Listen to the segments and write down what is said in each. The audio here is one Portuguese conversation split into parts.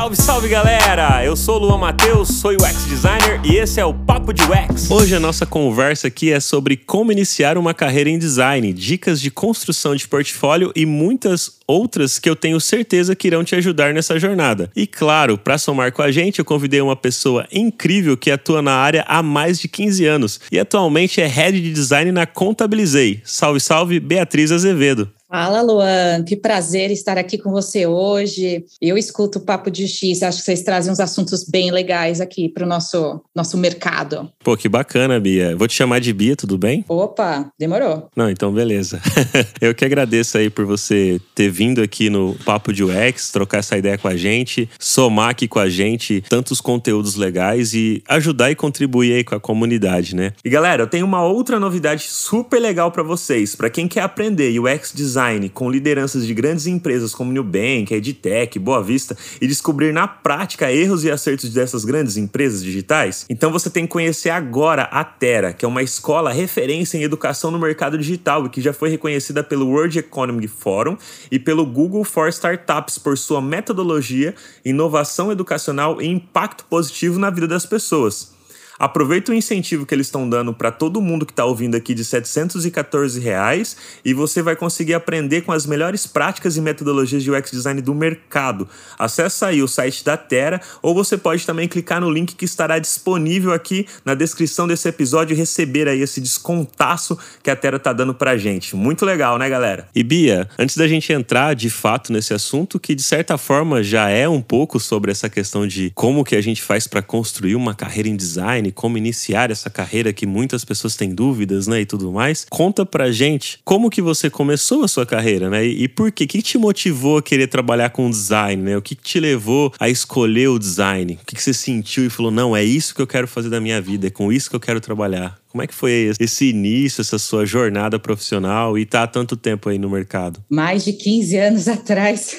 Salve, salve galera! Eu sou o Luan Matheus, sou UX designer e esse é o Papo de UX. Hoje a nossa conversa aqui é sobre como iniciar uma carreira em design, dicas de construção de portfólio e muitas outras que eu tenho certeza que irão te ajudar nessa jornada. E claro, para somar com a gente, eu convidei uma pessoa incrível que atua na área há mais de 15 anos e atualmente é head de design na Contabilizei. Salve, salve, Beatriz Azevedo. Fala, Luan. Que prazer estar aqui com você hoje. Eu escuto o Papo de X. Acho que vocês trazem uns assuntos bem legais aqui para o nosso, nosso mercado. Pô, que bacana, Bia. Vou te chamar de Bia, tudo bem? Opa, demorou. Não, então beleza. Eu que agradeço aí por você ter vindo aqui no Papo de UX, trocar essa ideia com a gente, somar aqui com a gente tantos conteúdos legais e ajudar e contribuir aí com a comunidade, né? E galera, eu tenho uma outra novidade super legal para vocês, para quem quer aprender UX design design com lideranças de grandes empresas como Nubank, Edtech, Boa Vista e descobrir na prática erros e acertos dessas grandes empresas digitais? Então você tem que conhecer agora a Terra, que é uma escola referência em educação no mercado digital e que já foi reconhecida pelo World Economic Forum e pelo Google for Startups por sua metodologia, inovação educacional e impacto positivo na vida das pessoas. Aproveita o incentivo que eles estão dando para todo mundo que está ouvindo aqui de 714 reais e você vai conseguir aprender com as melhores práticas e metodologias de UX design do mercado. Acesse aí o site da Terra ou você pode também clicar no link que estará disponível aqui na descrição desse episódio e receber aí esse descontaço que a Terra está dando para gente. Muito legal, né, galera? E Bia, antes da gente entrar de fato nesse assunto, que de certa forma já é um pouco sobre essa questão de como que a gente faz para construir uma carreira em design como iniciar essa carreira que muitas pessoas têm dúvidas, né, e tudo mais. Conta pra gente como que você começou a sua carreira, né? E, por quê? O que te motivou a querer trabalhar com design, né? O que te levou a escolher o design? O que, que você sentiu e falou, não, é isso que eu quero fazer da minha vida, é com isso que eu quero trabalhar? Como é que foi esse início, essa sua jornada profissional e tá há tanto tempo aí no mercado? Mais de 15 anos atrás.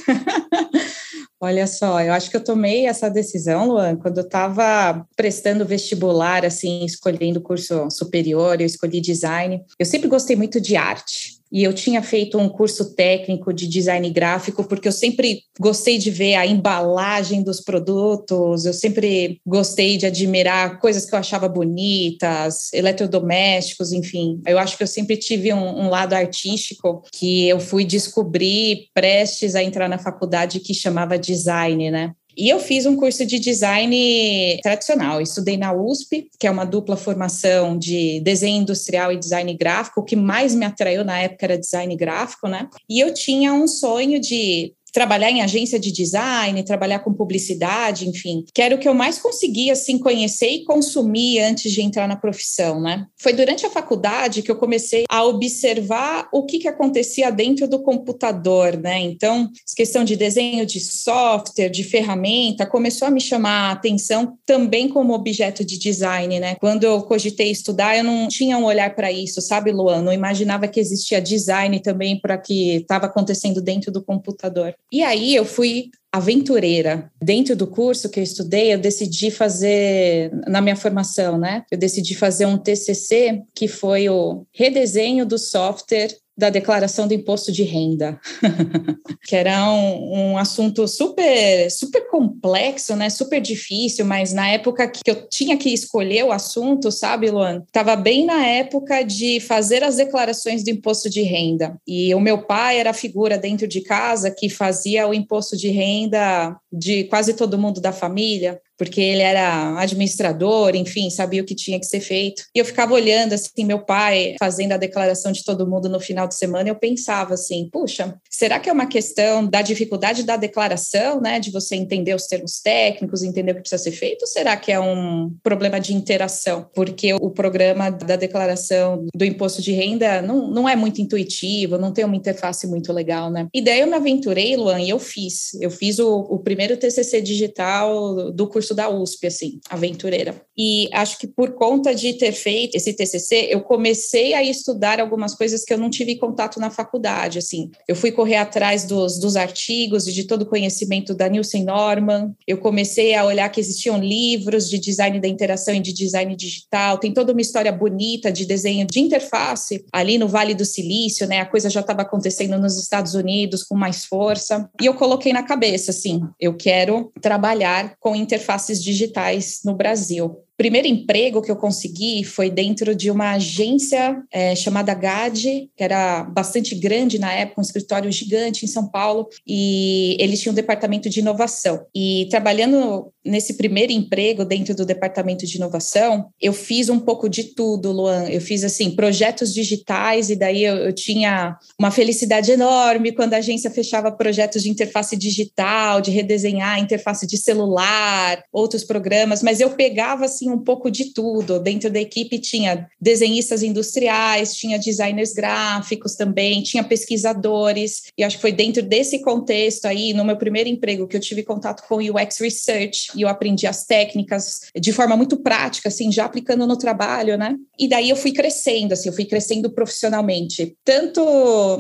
Olha só, eu acho que eu tomei essa decisão, Luan, quando eu estava prestando vestibular, assim, escolhendo curso superior, eu escolhi design. Eu sempre gostei muito de arte e eu tinha feito um curso técnico de design gráfico, porque eu sempre gostei de ver a embalagem dos produtos, eu sempre gostei de admirar coisas que eu achava bonitas, eletrodomésticos, enfim. Eu acho que eu sempre tive um, um lado artístico que eu fui descobrir prestes a entrar na faculdade que chamava design, né? E eu fiz um curso de design tradicional. Estudei na USP, que é uma dupla formação de desenho industrial e design gráfico. O que mais me atraiu na época era design gráfico, né? E eu tinha um sonho de trabalhar em agência de design, trabalhar com publicidade, enfim, que era o que eu mais conseguia assim conhecer e consumir antes de entrar na profissão, né? Foi durante a faculdade que eu comecei a observar o que que acontecia dentro do computador, né? Então, questão de desenho de software, de ferramenta, começou a me chamar a atenção também como objeto de design, né? Quando eu cogitei estudar, eu não tinha um olhar para isso, sabe, Luan? Não imaginava que existia design também para que estava acontecendo dentro do computador. E aí eu fui aventureira. Dentro do curso que eu estudei, eu decidi fazer, na minha formação, né? Eu decidi fazer um TCC que foi o redesenho do software da declaração do imposto de renda, que era um, um, assunto super, super complexo, né? Super difícil, mas na época que eu tinha que escolher o assunto, sabe, Luan? Estava bem na época de fazer as declarações do imposto de renda. E o meu pai era a figura dentro de casa que fazia o imposto de renda de quase todo mundo da família porque ele era administrador, enfim, sabia o que tinha que ser feito. E eu ficava olhando assim meu pai fazendo a declaração de todo mundo no final de semana, eu pensava assim, puxa, será que é uma questão da dificuldade da declaração, né, de você entender os termos técnicos, entender o que precisa ser feito, ou será que é um problema de interação? Porque o programa da declaração do imposto de renda não, não é muito intuitivo, não tem uma interface muito legal, né? E daí eu me aventurei, Luan, e eu fiz. Eu fiz o, o primeiro TCC digital do curso curso da USP, assim, aventureira. E acho que por conta de ter feito esse TCC, eu comecei a estudar algumas coisas que eu não tive contato na faculdade. Assim, eu fui correr atrás dos, dos artigos e de todo o conhecimento da Nielsen Norman. Eu comecei a olhar que existiam livros de design da interação e de design digital. Tem toda uma história bonita de desenho de interface ali no Vale do Silício, né? A coisa já estava acontecendo nos Estados Unidos com mais força. E eu coloquei na cabeça, assim, eu quero trabalhar com interfaces digitais no Brasil primeiro emprego que eu consegui foi dentro de uma agência é, chamada GAD, que era bastante grande na época, um escritório gigante em São Paulo, e eles tinham um departamento de inovação. E trabalhando nesse primeiro emprego dentro do departamento de inovação, eu fiz um pouco de tudo, Luan. Eu fiz assim projetos digitais e daí eu, eu tinha uma felicidade enorme quando a agência fechava projetos de interface digital, de redesenhar interface de celular, outros programas, mas eu pegava assim um pouco de tudo. Dentro da equipe tinha desenhistas industriais, tinha designers gráficos também, tinha pesquisadores. E acho que foi dentro desse contexto aí, no meu primeiro emprego, que eu tive contato com UX Research e eu aprendi as técnicas de forma muito prática, assim, já aplicando no trabalho, né? E daí eu fui crescendo, assim, eu fui crescendo profissionalmente, tanto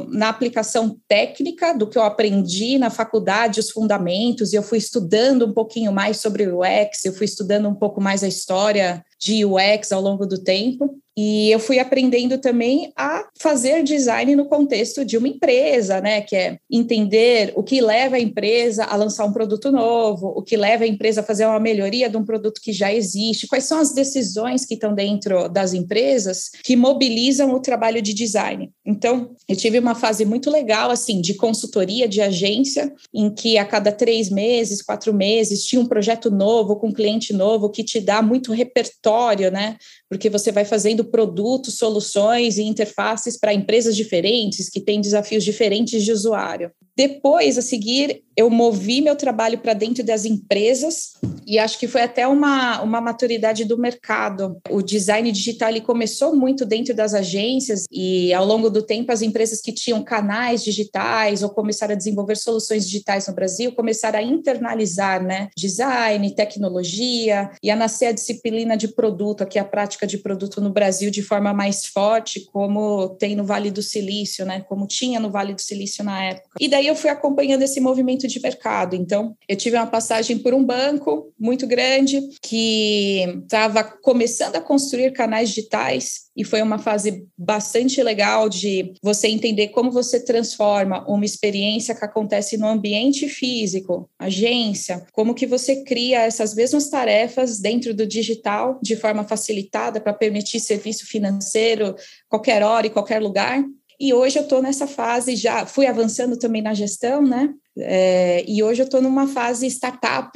na aplicação técnica do que eu aprendi na faculdade, os fundamentos, e eu fui estudando um pouquinho mais sobre o UX, eu fui estudando um pouco mais a história história de UX ao longo do tempo. E eu fui aprendendo também a fazer design no contexto de uma empresa, né? Que é entender o que leva a empresa a lançar um produto novo, o que leva a empresa a fazer uma melhoria de um produto que já existe, quais são as decisões que estão dentro das empresas que mobilizam o trabalho de design. Então, eu tive uma fase muito legal, assim, de consultoria de agência, em que a cada três meses, quatro meses, tinha um projeto novo com um cliente novo que te dá muito repertório, né? Porque você vai fazendo produtos, soluções e interfaces para empresas diferentes que têm desafios diferentes de usuário. Depois, a seguir, eu movi meu trabalho para dentro das empresas e acho que foi até uma, uma maturidade do mercado. O design digital ele começou muito dentro das agências e, ao longo do tempo, as empresas que tinham canais digitais ou começaram a desenvolver soluções digitais no Brasil começaram a internalizar né, design, tecnologia e a nascer a disciplina de produto, aqui a prática de produto no Brasil de forma mais forte, como tem no Vale do Silício, né, como tinha no Vale do Silício na época. E daí eu fui acompanhando esse movimento de mercado. Então, eu tive uma passagem por um banco muito grande que estava começando a construir canais digitais e foi uma fase bastante legal de você entender como você transforma uma experiência que acontece no ambiente físico, agência, como que você cria essas mesmas tarefas dentro do digital de forma facilitada para permitir serviço financeiro qualquer hora e qualquer lugar. E hoje eu estou nessa fase, já fui avançando também na gestão, né? É, e hoje eu estou numa fase startup,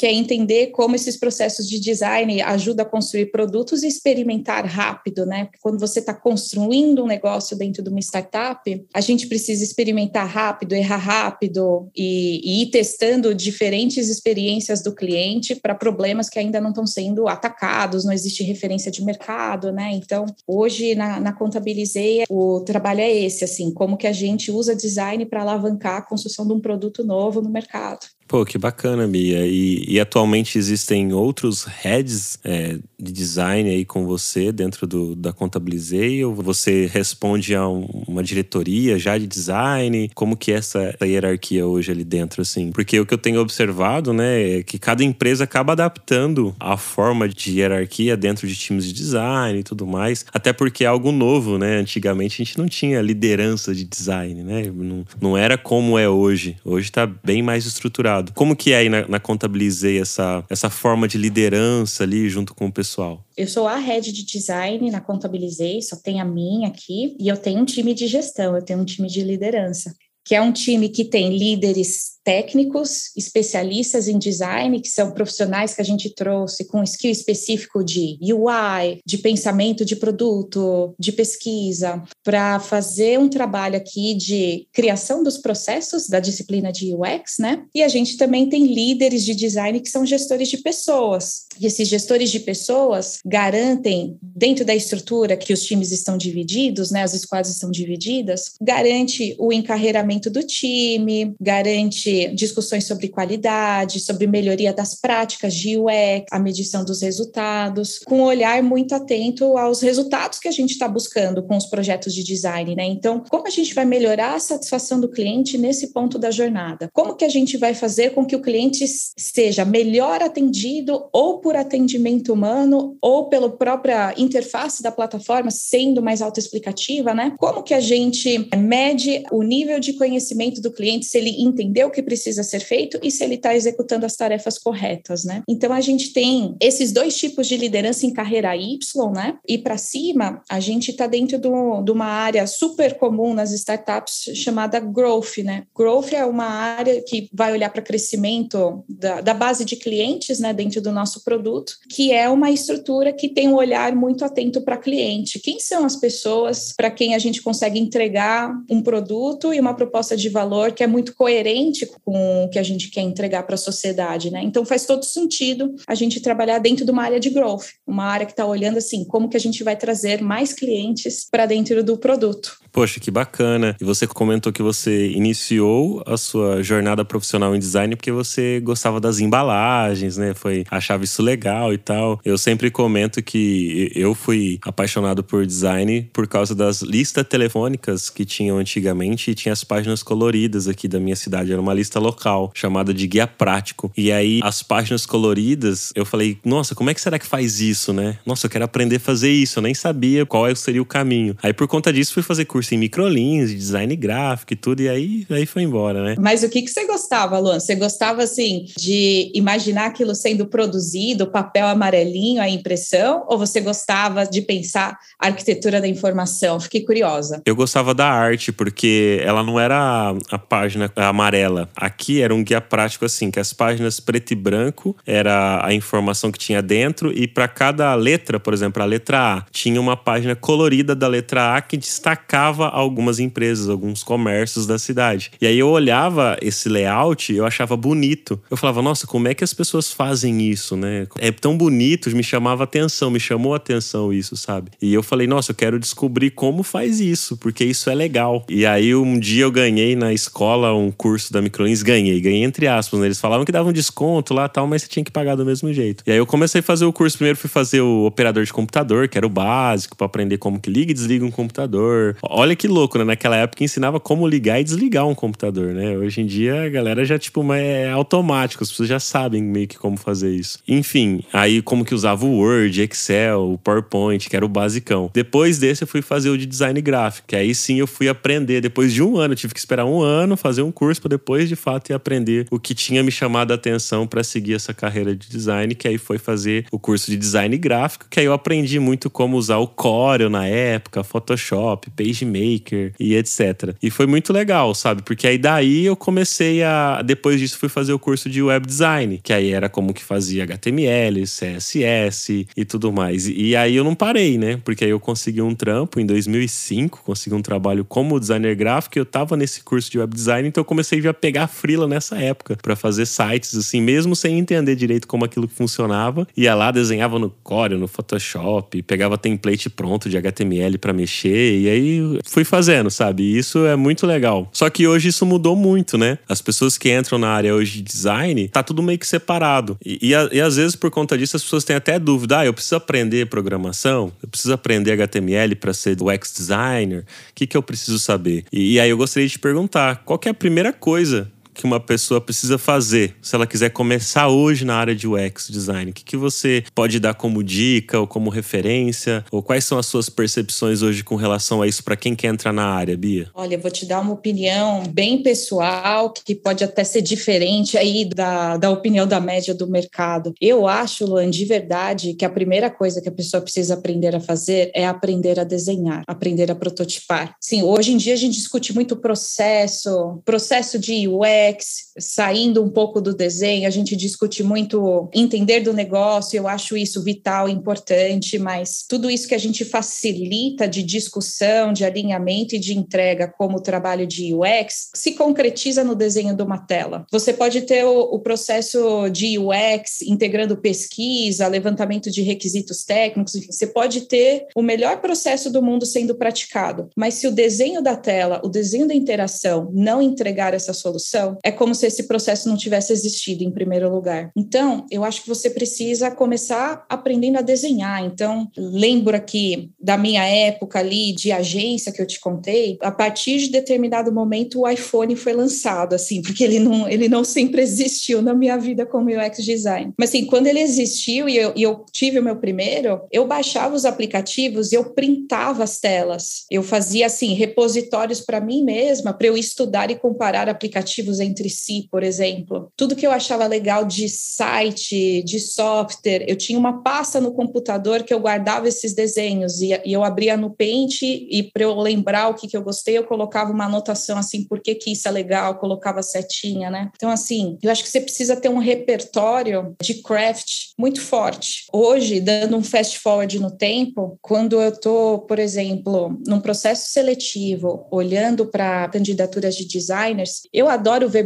que é entender como esses processos de design ajudam a construir produtos e experimentar rápido, né? Quando você está construindo um negócio dentro de uma startup, a gente precisa experimentar rápido, errar rápido e, e ir testando diferentes experiências do cliente para problemas que ainda não estão sendo atacados, não existe referência de mercado, né? Então, hoje na, na Contabilizei, o trabalho é esse, assim, como que a gente usa design para alavancar a construção de um produto novo no mercado. Pô, que bacana, Mia. E, e atualmente existem outros heads é, de design aí com você dentro do, da Contabilizei? Ou você responde a um, uma diretoria já de design? Como que é essa, essa, hierarquia hoje ali dentro, assim? Porque o que eu tenho observado, né, é que cada empresa acaba adaptando a forma de hierarquia dentro de times de design e tudo mais. Até porque é algo novo, né? Antigamente a gente não tinha liderança de design, né? Não, não era como é hoje. Hoje está bem mais estruturado mercado. Como que é aí na, na Contabilizei essa, essa forma de liderança ali junto com o pessoal? Eu sou a head de design na Contabilizei, só tem a minha aqui, e eu tenho um time de gestão, eu tenho um time de liderança que é um time que tem líderes técnicos, especialistas em design, que são profissionais que a gente trouxe com skill específico de UI, de pensamento de produto, de pesquisa, para fazer um trabalho aqui de criação dos processos da disciplina de UX, né? E a gente também tem líderes de design que são gestores de pessoas. E esses gestores de pessoas garantem, dentro da estrutura que os times estão divididos, né? As squads estão divididas, garante o encarreiramento do time, garante discussões sobre qualidade, sobre melhoria das práticas de UX, a medição dos resultados, com um olhar muito atento aos resultados que a gente está buscando com os projetos de design, né? Então, como a gente vai melhorar a satisfação do cliente nesse ponto da jornada? Como que a gente vai fazer com que o cliente seja melhor atendido ou por atendimento humano ou pela própria interface da plataforma sendo mais autoexplicativa, né? Como que a gente mede o nível de conhecimento do cliente, se ele entendeu o que precisa ser feito e se ele está executando as tarefas corretas, né? Então a gente tem esses dois tipos de liderança em carreira Y, né? E para cima, a gente está dentro do, de uma área super comum nas startups chamada growth, né? Growth é uma área que vai olhar para crescimento da, da base de clientes, né? Dentro do nosso produto, que é uma estrutura que tem um olhar muito atento para cliente. Quem são as pessoas para quem a gente consegue entregar um produto e uma proposta de valor que é muito coerente com o que a gente quer entregar para a sociedade, né? Então faz todo sentido a gente trabalhar dentro de uma área de growth, uma área que está olhando assim como que a gente vai trazer mais clientes para dentro do produto. Poxa, que bacana. E você comentou que você iniciou a sua jornada profissional em design porque você gostava das embalagens, né? Foi achava isso legal e tal. Eu sempre comento que eu fui apaixonado por design por causa das listas telefônicas que tinham antigamente e tinha as páginas coloridas aqui da minha cidade. Era uma lista local chamada de guia prático. E aí as páginas coloridas, eu falei, nossa, como é que será que faz isso, né? Nossa, eu quero aprender a fazer isso. Eu nem sabia qual seria o caminho. Aí por conta disso fui fazer curso curso em microlinhas, de design gráfico e tudo, e aí, aí foi embora, né? Mas o que, que você gostava, Luan? Você gostava, assim, de imaginar aquilo sendo produzido, papel amarelinho, a impressão, ou você gostava de pensar a arquitetura da informação? Fiquei curiosa. Eu gostava da arte, porque ela não era a página amarela. Aqui era um guia prático, assim, que as páginas preto e branco era a informação que tinha dentro, e para cada letra, por exemplo, a letra A, tinha uma página colorida da letra A que destacava algumas empresas, alguns comércios da cidade. E aí eu olhava esse layout eu achava bonito. Eu falava, nossa, como é que as pessoas fazem isso, né? É tão bonito, me chamava atenção, me chamou atenção isso, sabe? E eu falei, nossa, eu quero descobrir como faz isso, porque isso é legal. E aí um dia eu ganhei na escola um curso da Microlins, ganhei, ganhei entre aspas, né? Eles falavam que davam um desconto lá tal, mas você tinha que pagar do mesmo jeito. E aí eu comecei a fazer o curso, primeiro fui fazer o operador de computador, que era o básico, para aprender como que liga e desliga um computador. Olha que louco, né? Naquela época ensinava como ligar e desligar um computador, né? Hoje em dia a galera já, tipo, é automático, as pessoas já sabem meio que como fazer isso. Enfim, aí como que usava o Word, Excel, o PowerPoint, que era o basicão. Depois desse eu fui fazer o de design gráfico, que aí sim eu fui aprender. Depois de um ano, eu tive que esperar um ano, fazer um curso para depois de fato ir aprender o que tinha me chamado a atenção para seguir essa carreira de design, que aí foi fazer o curso de design gráfico, que aí eu aprendi muito como usar o Corel na época, Photoshop, PageMaker e etc. E foi muito legal, sabe? Porque aí daí eu comecei a. Depois disso, fui fazer o curso de web design, que aí era como que fazia HTML, CSS e tudo mais. E aí eu não parei, né? Porque aí eu consegui um trampo em 2005, consegui um trabalho como designer gráfico e eu tava nesse curso de web design, então eu comecei a pegar frila nessa época para fazer sites, assim, mesmo sem entender direito como aquilo funcionava. Ia lá, desenhava no Corel, no Photoshop, pegava template pronto de HTML para mexer, e aí fui fazendo, sabe? E isso é muito legal. Só que hoje isso mudou muito, né? As pessoas que entram na área hoje de design, tá tudo meio que separado. E, e, e às vezes, por conta disso, as pessoas têm até dúvida: ah, eu preciso aprender programação, eu preciso aprender HTML para ser UX designer, o que, que eu preciso saber? E, e aí eu gostaria de te perguntar: qual é a primeira coisa que uma pessoa precisa fazer se ela quiser começar hoje na área de UX design? O que, que você pode dar como dica ou como referência? Ou quais são as suas percepções hoje com relação a isso para quem quer entrar na área, Bia? Olha, eu vou te dar uma opinião bem pessoal, que pode até ser diferente aí da, da opinião da média do mercado. Eu acho, Luan, de verdade, que a primeira coisa que a pessoa precisa aprender a fazer é aprender a desenhar, aprender a prototipar. Sim, hoje em dia a gente discute muito processo, processo de UX, UX, saindo um pouco do desenho, a gente discute muito entender do negócio, eu acho isso vital, importante, mas tudo isso que a gente facilita de discussão, de alinhamento e de entrega como trabalho de UX se concretiza no desenho de uma tela. Você pode ter o, o processo de UX integrando pesquisa, levantamento de requisitos técnicos, enfim, você pode ter o melhor processo do mundo sendo praticado, mas se o desenho da tela, o desenho da interação não entregar essa solução. É como se esse processo não tivesse existido em primeiro lugar. Então, eu acho que você precisa começar aprendendo a desenhar. Então, lembro aqui da minha época ali de agência que eu te contei, a partir de determinado momento o iPhone foi lançado, assim, porque ele não, ele não sempre existiu na minha vida como UX design. Mas assim, quando ele existiu e eu, e eu tive o meu primeiro, eu baixava os aplicativos e eu printava as telas. Eu fazia assim repositórios para mim mesma, para eu estudar e comparar aplicativos entre si, por exemplo. Tudo que eu achava legal de site, de software, eu tinha uma pasta no computador que eu guardava esses desenhos e, e eu abria no Paint e para eu lembrar o que, que eu gostei, eu colocava uma anotação assim, por que, isso é legal, colocava setinha, né? Então, assim, eu acho que você precisa ter um repertório de craft muito forte. Hoje, dando um fast forward no tempo, quando eu estou, por exemplo, num processo seletivo, olhando para candidaturas de designers, eu adoro ver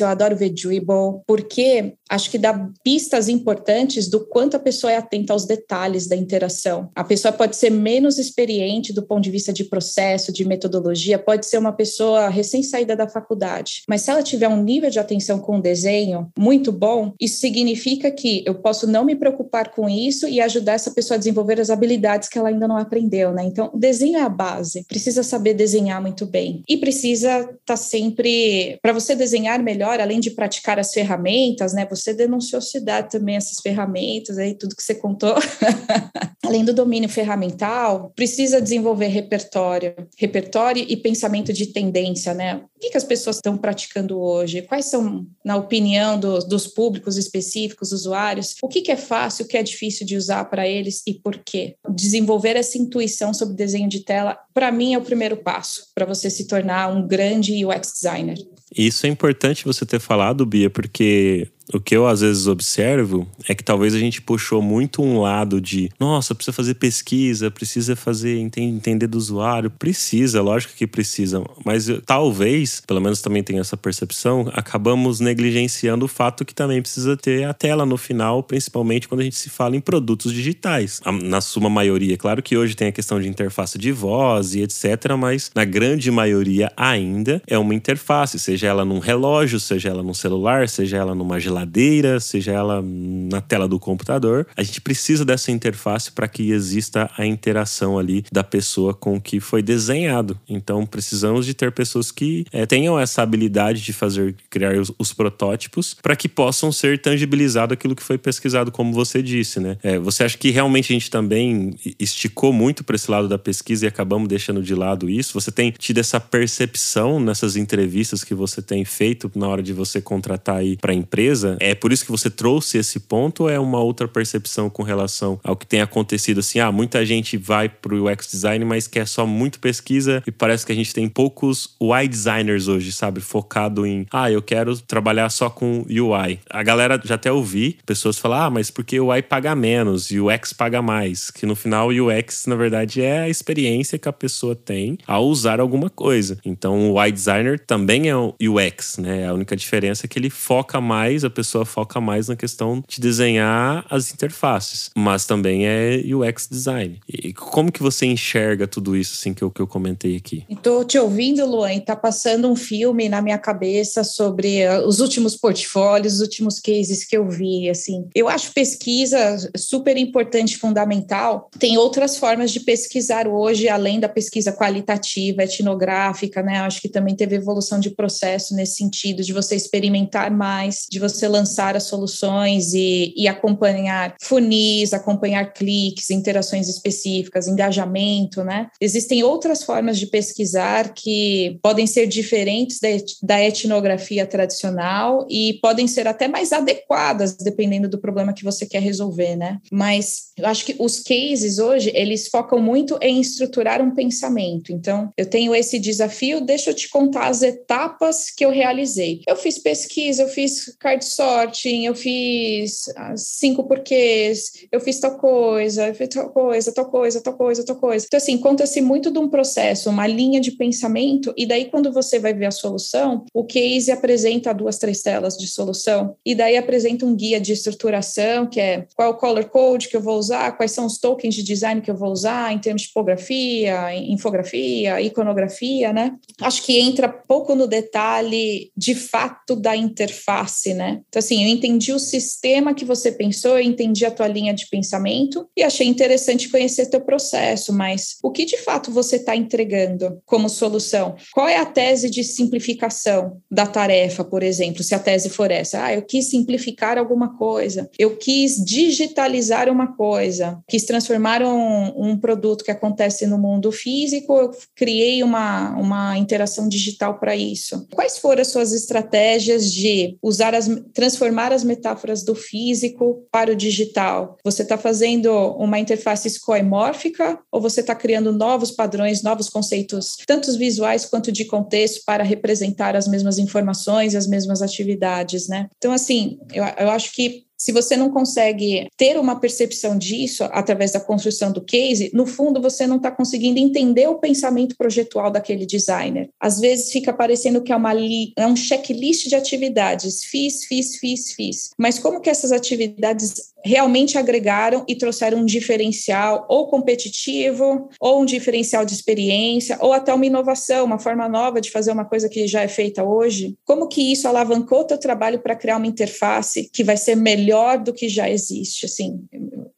Eu adoro ver Dribble, porque acho que dá pistas importantes do quanto a pessoa é atenta aos detalhes da interação. A pessoa pode ser menos experiente do ponto de vista de processo, de metodologia, pode ser uma pessoa recém-saída da faculdade, mas se ela tiver um nível de atenção com o desenho muito bom, isso significa que eu posso não me preocupar com isso e ajudar essa pessoa a desenvolver as habilidades que ela ainda não aprendeu, né? Então, o desenho é a base, precisa saber desenhar muito bem e precisa estar tá sempre para você desenhar melhor, além de praticar as ferramentas, né? Você denunciosidade também essas ferramentas aí, tudo que você contou. além do domínio ferramental, precisa desenvolver repertório, repertório e pensamento de tendência, né? O que, que as pessoas estão praticando hoje? Quais são, na opinião do, dos públicos específicos, usuários, o que, que é fácil, o que é difícil de usar para eles e por quê? Desenvolver essa intuição sobre desenho de tela, para mim, é o primeiro passo para você se tornar um grande UX designer. Isso é importante você ter falado, Bia, porque o que eu às vezes observo é que talvez a gente puxou muito um lado de, nossa, precisa fazer pesquisa, precisa fazer entender do usuário, precisa, lógico que precisa, mas talvez, pelo menos também tem essa percepção, acabamos negligenciando o fato que também precisa ter a tela no final, principalmente quando a gente se fala em produtos digitais. Na suma maioria, claro que hoje tem a questão de interface de voz e etc, mas na grande maioria ainda é uma interface, seja ela num relógio, seja ela num celular, seja ela numa geladeira geladeira, seja ela na tela do computador. A gente precisa dessa interface para que exista a interação ali da pessoa com o que foi desenhado. Então precisamos de ter pessoas que é, tenham essa habilidade de fazer criar os, os protótipos para que possam ser tangibilizado aquilo que foi pesquisado, como você disse, né? É, você acha que realmente a gente também esticou muito para esse lado da pesquisa e acabamos deixando de lado isso? Você tem tido essa percepção nessas entrevistas que você tem feito na hora de você contratar aí para a empresa? É por isso que você trouxe esse ponto ou é uma outra percepção com relação ao que tem acontecido? Assim, ah, muita gente vai para o UX design, mas quer só muito pesquisa e parece que a gente tem poucos UI designers hoje, sabe? Focado em, ah, eu quero trabalhar só com UI. A galera já até ouvi pessoas falar, ah, mas porque o UI paga menos e o UX paga mais. Que no final o UX, na verdade, é a experiência que a pessoa tem ao usar alguma coisa. Então o UI designer também é o UX, né? A única diferença é que ele foca mais, a pessoa foca mais na questão de desenhar as interfaces, mas também é UX design. E como que você enxerga tudo isso assim que eu, que eu comentei aqui? Estou te ouvindo, Luan, e tá passando um filme na minha cabeça sobre uh, os últimos portfólios, os últimos cases que eu vi, assim. Eu acho pesquisa super importante, fundamental. Tem outras formas de pesquisar hoje, além da pesquisa qualitativa, etnográfica, né? Acho que também teve evolução de processo nesse sentido, de você experimentar mais, de você você lançar as soluções e, e acompanhar funis, acompanhar cliques, interações específicas, engajamento, né? Existem outras formas de pesquisar que podem ser diferentes da, etnografia tradicional e podem ser até mais adequadas, dependendo do problema que você quer resolver, né? Mas eu acho que os cases hoje, eles focam muito em estruturar um pensamento. Então, eu tenho esse desafio, deixa eu te contar as etapas que eu realizei. Eu fiz pesquisa, eu fiz card sorting, eu fiz cinco porquês, eu fiz tal coisa, eu fiz tal coisa, tal coisa, tal coisa, tal coisa. Então, assim, conta-se muito de um processo, uma linha de pensamento, e daí, quando você vai ver a solução, o case apresenta duas, três telas de solução, e daí apresenta um guia de estruturação, que é qual é o color code que eu vou usar, quais são os tokens de design que eu vou usar, em termos de tipografia, infografia, iconografia, né? Acho que entra pouco no detalhe, de fato, da interface, né? Então, assim, eu entendi o sistema que você pensou, eu entendi a tua linha de pensamento e achei interessante conhecer teu processo, mas o que de fato você está entregando como solução? Qual é a tese de simplificação da tarefa, por exemplo, se a tese for essa? Ah, eu quis simplificar alguma coisa, eu quis digitalizar uma coisa, quis transformar um, um produto que acontece no mundo físico, eu criei uma, uma interação digital para isso. Quais foram as suas estratégias de usar as, transformar as metáforas do físico para o digital? Você está fazendo uma interface escoemórfica ou você está criando novos padrões, novos conceitos, tanto visuais quanto de contexto, para representar as mesmas informações, as mesmas atividades, né? Então, assim, eu, eu acho que se você não consegue ter uma percepção disso através da construção do case, no fundo você não está conseguindo entender o pensamento projetual daquele designer. Às vezes fica parecendo que é, uma é um checklist de atividades, fiz, fiz, fiz, fiz. Mas como que essas atividades realmente agregaram e trouxeram um diferencial ou competitivo, ou um diferencial de experiência, ou até uma inovação, uma forma nova de fazer uma coisa que já é feita hoje? Como que isso alavancou o teu trabalho para criar uma interface que vai ser melhor do que já existe? Assim,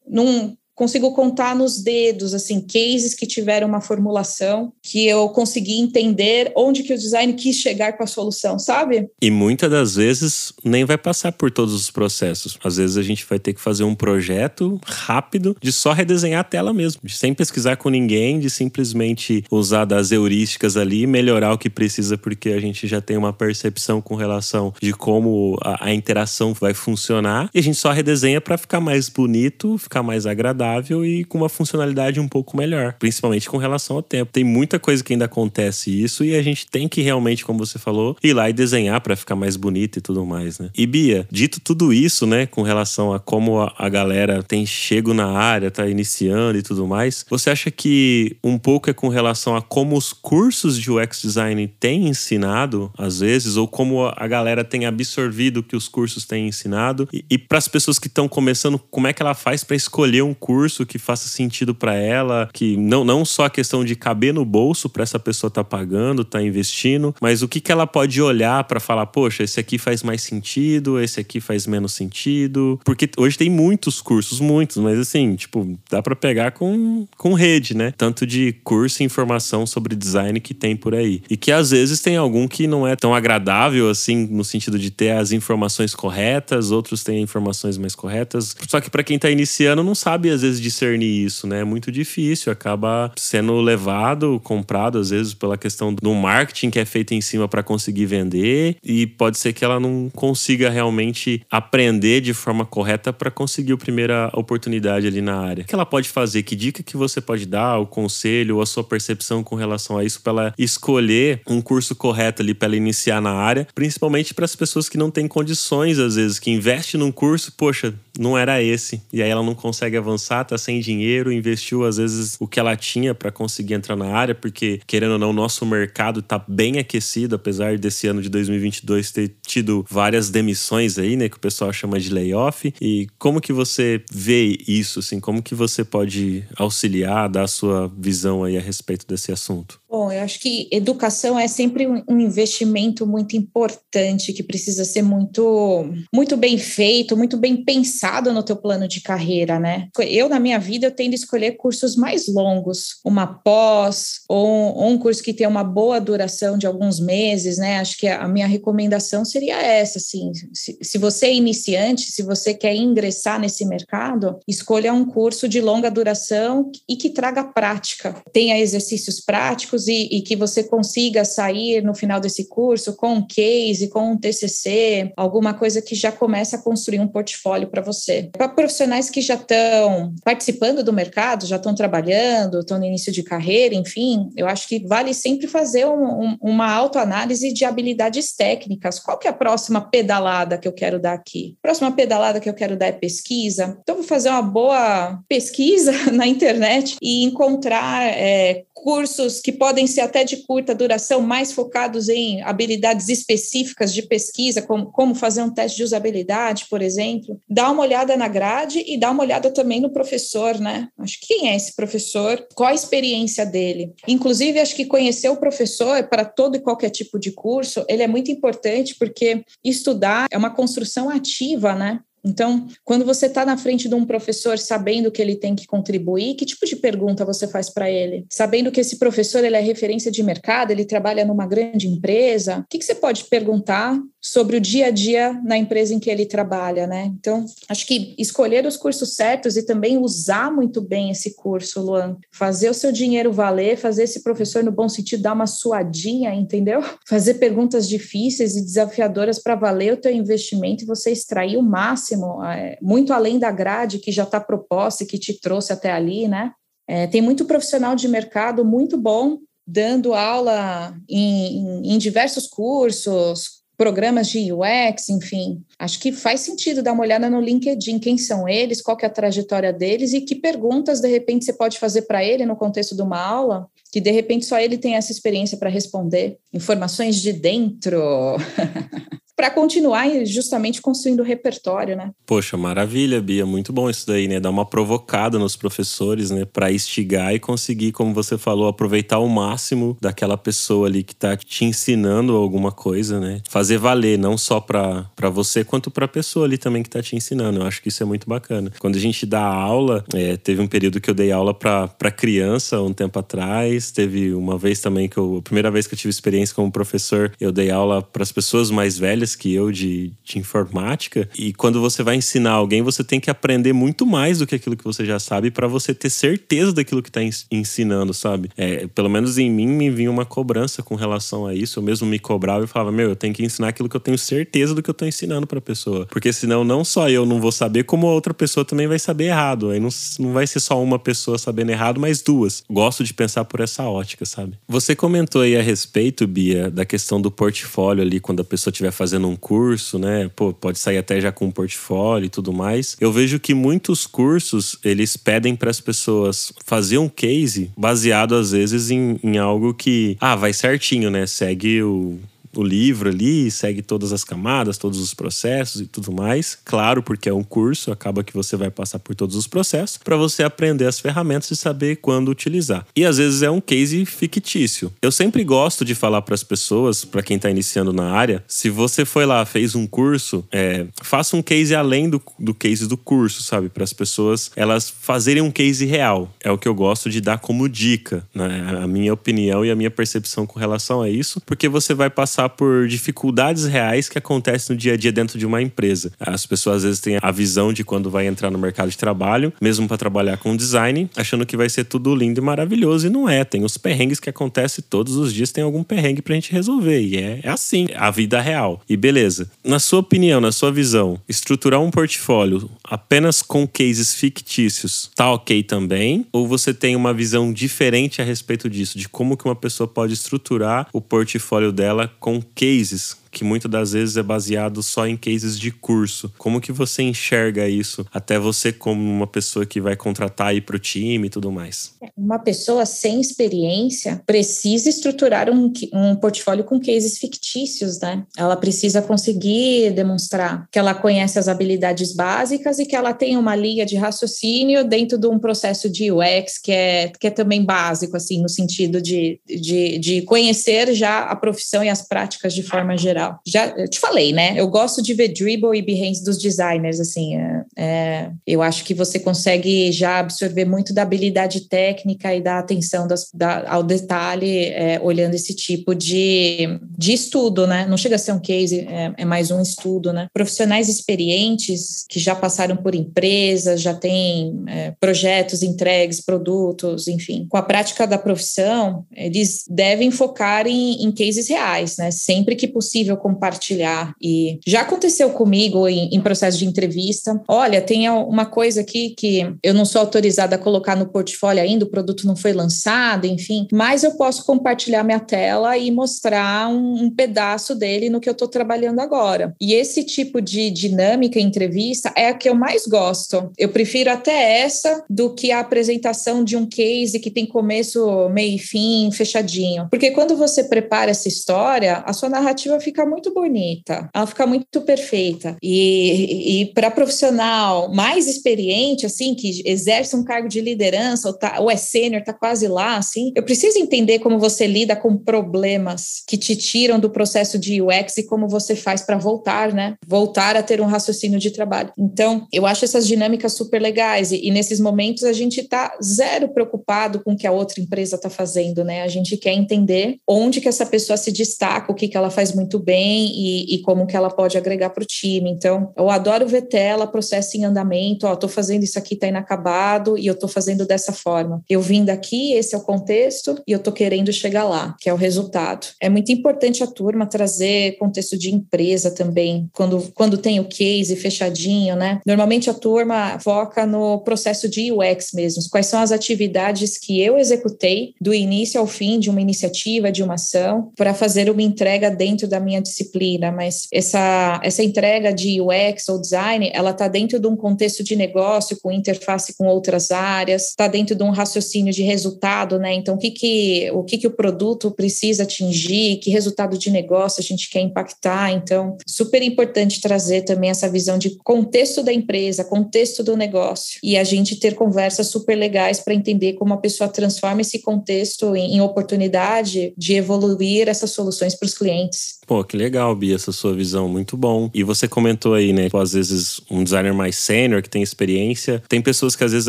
num consigo contar nos dedos, assim, cases que tiveram uma formulação que eu consegui entender onde que o design quis chegar com a solução, sabe? E muitas das vezes nem vai passar por todos os processos. Às vezes a gente vai ter que fazer um projeto rápido de só redesenhar a tela mesmo, de sem pesquisar com ninguém, de simplesmente usar das heurísticas ali melhorar o que precisa porque a gente já tem uma percepção com relação de como a, a interação vai funcionar e a gente só redesenha para ficar mais bonito, ficar mais agradável agradável e com uma funcionalidade um pouco melhor, principalmente com relação ao tempo. Tem muita coisa que ainda acontece isso e a gente tem que realmente, como você falou, ir lá e desenhar para ficar mais bonito e tudo mais, né? E Bia, dito tudo isso, né, com relação a como a, a galera tem chego na área, tá iniciando e tudo mais, você acha que um pouco é com relação a como os cursos de UX design têm ensinado, às vezes, ou como a galera tem absorvido o que os cursos têm ensinado? E, e para as pessoas que estão começando, como é que ela faz para escolher um curso curso que faça sentido para ela, que não, não só a questão de caber no bolso para essa pessoa tá pagando, tá investindo, mas o que, que ela pode olhar para falar, poxa, esse aqui faz mais sentido, esse aqui faz menos sentido. Porque hoje tem muitos cursos, muitos, mas assim, tipo, dá para pegar com, com rede, né? Tanto de curso e informação sobre design que tem por aí. E que às vezes tem algum que não é tão agradável assim, no sentido de ter as informações corretas, outros têm informações mais corretas. Só que para quem tá iniciando não sabe às vezes discernir isso, né? É muito difícil, acaba sendo levado, comprado às vezes pela questão do marketing que é feito em cima para conseguir vender e pode ser que ela não consiga realmente aprender de forma correta para conseguir a primeira oportunidade ali na área. O que ela pode fazer? Que dica que você pode dar, o conselho ou a sua percepção com relação a isso para ela escolher um curso correto ali para ela iniciar na área, principalmente para as pessoas que não têm condições às vezes, que investem num curso, poxa, não era esse, e aí ela não consegue avançar tá sem dinheiro, investiu às vezes o que ela tinha para conseguir entrar na área, porque querendo ou não, nosso mercado tá bem aquecido, apesar desse ano de 2022 ter tido várias demissões aí, né, que o pessoal chama de layoff. E como que você vê isso, assim, como que você pode auxiliar, dar a sua visão aí a respeito desse assunto? Bom, eu acho que educação é sempre um investimento muito importante que precisa ser muito, muito bem feito, muito bem pensado no teu plano de carreira, né? Eu na minha vida eu tendo escolher cursos mais longos, uma pós ou, ou um curso que tenha uma boa duração de alguns meses, né? Acho que a minha recomendação seria essa, assim, se, se você é iniciante, se você quer ingressar nesse mercado, escolha um curso de longa duração e que traga prática, tenha exercícios práticos e, e, que você consiga sair no final desse curso com um case, com um TCC, alguma coisa que já começa a construir um portfólio para você você. Para profissionais que já estão participando do mercado, já estão trabalhando, estão no início de carreira, enfim, eu acho que vale sempre fazer um, um, uma autoanálise de habilidades técnicas. Qual que é a próxima pedalada que eu quero dar aqui? Próxima pedalada que eu quero dar é pesquisa. Então, vou fazer uma boa pesquisa na internet e encontrar é, cursos que podem ser até de curta duração, mais focados em habilidades específicas de pesquisa, como, como fazer um teste de usabilidade, por exemplo. Dá uma olhada na grade e dá uma olhada também no professor, né? Acho que quem é esse professor, qual a experiência dele. Inclusive, acho que conhecer o professor para todo e qualquer tipo de curso, ele é muito importante porque estudar é uma construção ativa, né? Então, quando você está na frente de um professor sabendo que ele tem que contribuir, que tipo de pergunta você faz para ele? Sabendo que esse professor ele é referência de mercado, ele trabalha numa grande empresa, o que, que você pode perguntar sobre o dia a dia na empresa em que ele trabalha, né? Então, acho que escolher os cursos certos e também usar muito bem esse curso, Luan, fazer o seu dinheiro valer, fazer esse professor no bom sentido dar uma suadinha, entendeu? Fazer perguntas difíceis e desafiadoras para valer o teu investimento e você extrair o máximo, é, muito além da grade que já está proposta e que te trouxe até ali, né? É, tem muito profissional de mercado muito bom dando aula em, em, em diversos cursos, programas de UX, enfim. Acho que faz sentido dar uma olhada no LinkedIn, quem são eles, qual é a trajetória deles e que perguntas de repente você pode fazer para ele no contexto de uma aula, que de repente só ele tem essa experiência para responder. Informações de dentro. para continuar justamente construindo repertório, né? Poxa, maravilha, Bia, muito bom isso daí, né? Dar uma provocada nos professores, né, para instigar e conseguir, como você falou, aproveitar o máximo daquela pessoa ali que tá te ensinando alguma coisa, né? Fazer valer não só para você quanto para a pessoa ali também que tá te ensinando. Eu acho que isso é muito bacana. Quando a gente dá aula, é, teve um período que eu dei aula para criança um tempo atrás, teve uma vez também que eu, a primeira vez que eu tive experiência como professor, eu dei aula para as pessoas mais velhas que eu de, de informática. E quando você vai ensinar alguém, você tem que aprender muito mais do que aquilo que você já sabe para você ter certeza daquilo que está ensinando, sabe? É, pelo menos em mim me vinha uma cobrança com relação a isso. Eu mesmo me cobrava e falava: Meu, eu tenho que ensinar aquilo que eu tenho certeza do que eu estou ensinando para a pessoa. Porque senão, não só eu não vou saber, como a outra pessoa também vai saber errado. Aí não, não vai ser só uma pessoa sabendo errado, mas duas. Gosto de pensar por essa ótica, sabe? Você comentou aí a respeito, Bia, da questão do portfólio ali, quando a pessoa estiver fazendo fazendo um curso, né? Pô, pode sair até já com um portfólio e tudo mais. Eu vejo que muitos cursos eles pedem para as pessoas fazer um case baseado às vezes em, em algo que, ah, vai certinho, né? Segue o o livro ali, segue todas as camadas, todos os processos e tudo mais. Claro, porque é um curso, acaba que você vai passar por todos os processos para você aprender as ferramentas e saber quando utilizar. E às vezes é um case fictício. Eu sempre gosto de falar para as pessoas, para quem está iniciando na área, se você foi lá, fez um curso, é, faça um case além do, do case do curso, sabe? Para as pessoas elas fazerem um case real. É o que eu gosto de dar como dica, né? A minha opinião e a minha percepção com relação a isso, porque você vai passar passar por dificuldades reais que acontecem no dia a dia dentro de uma empresa. As pessoas às vezes têm a visão de quando vai entrar no mercado de trabalho, mesmo para trabalhar com design, achando que vai ser tudo lindo e maravilhoso e não é. Tem os perrengues que acontecem todos os dias, tem algum perrengue pra gente resolver e é, é assim, a vida real. E beleza. Na sua opinião, na sua visão, estruturar um portfólio apenas com cases fictícios tá ok também? Ou você tem uma visão diferente a respeito disso, de como que uma pessoa pode estruturar o portfólio dela com com cases que muitas das vezes é baseado só em cases de curso. Como que você enxerga isso? Até você como uma pessoa que vai contratar aí para o time e tudo mais. Uma pessoa sem experiência precisa estruturar um, um portfólio com cases fictícios, né? Ela precisa conseguir demonstrar que ela conhece as habilidades básicas e que ela tem uma linha de raciocínio dentro de um processo de UX que é, que é também básico, assim, no sentido de, de, de conhecer já a profissão e as práticas de forma geral legal. Já te falei, né? Eu gosto de ver dribble e behance dos designers, assim. É, é, eu acho que você consegue já absorver muito da habilidade técnica e da atenção das, da, ao detalhe é, olhando esse tipo de, de estudo, né? Não chega a ser um case, é, é mais um estudo, né? Profissionais experientes que já passaram por empresas, já têm é, projetos entregues, produtos, enfim. Com a prática da profissão, eles devem focar em, em cases reais, né? Sempre que possível possível compartilhar. E já aconteceu comigo em, em processo de entrevista. Olha, tem uma coisa aqui que eu não sou autorizada a colocar no portfólio ainda, o produto não foi lançado, enfim, mas eu posso compartilhar minha tela e mostrar um, um pedaço dele no que eu estou trabalhando agora. E esse tipo de dinâmica em entrevista é a que eu mais gosto. Eu prefiro até essa do que a apresentação de um case que tem começo, meio e fim, fechadinho. Porque quando você prepara essa história, a sua narrativa fica muito bonita, ela fica muito perfeita. E, e para profissional mais experiente, assim, que exerce um cargo de liderança ou, tá, ou é sênior, tá quase lá, assim, eu preciso entender como você lida com problemas que te tiram do processo de UX e como você faz para voltar, né? Voltar a ter um raciocínio de trabalho. Então, eu acho essas dinâmicas super legais e, e nesses momentos a gente está zero preocupado com o que a outra empresa está fazendo, né? A gente quer entender onde que essa pessoa se destaca, o que que ela faz muito bem e, e como que ela pode agregar para o time. Então, eu adoro ver tela, processo em andamento, ó, tô fazendo isso aqui, tá inacabado e eu tô fazendo dessa forma. Eu vim daqui, esse é o contexto e eu tô querendo chegar lá, que é o resultado. É muito importante a turma trazer contexto de empresa também, quando, quando tem o case fechadinho, né? Normalmente a turma foca no processo de UX mesmo, quais são as atividades que eu executei do início ao fim de uma iniciativa, de uma ação, para fazer uma entrega dentro da minha disciplina, mas essa, essa entrega de UX ou design, ela está dentro de um contexto de negócio, com interface com outras áreas, está dentro de um raciocínio de resultado, né? Então, o que, que, o, que, que o produto precisa atingir, que resultado de negócio a gente quer impactar. Então, super importante trazer também essa visão de contexto da empresa, contexto do negócio, e a gente ter conversas super legais para entender como a pessoa transforma esse contexto em, em oportunidade de evoluir essas soluções para os clientes. Pô, que legal, Bia, essa sua visão, muito bom. E você comentou aí, né, tipo, às vezes um designer mais sênior, que tem experiência. Tem pessoas que às vezes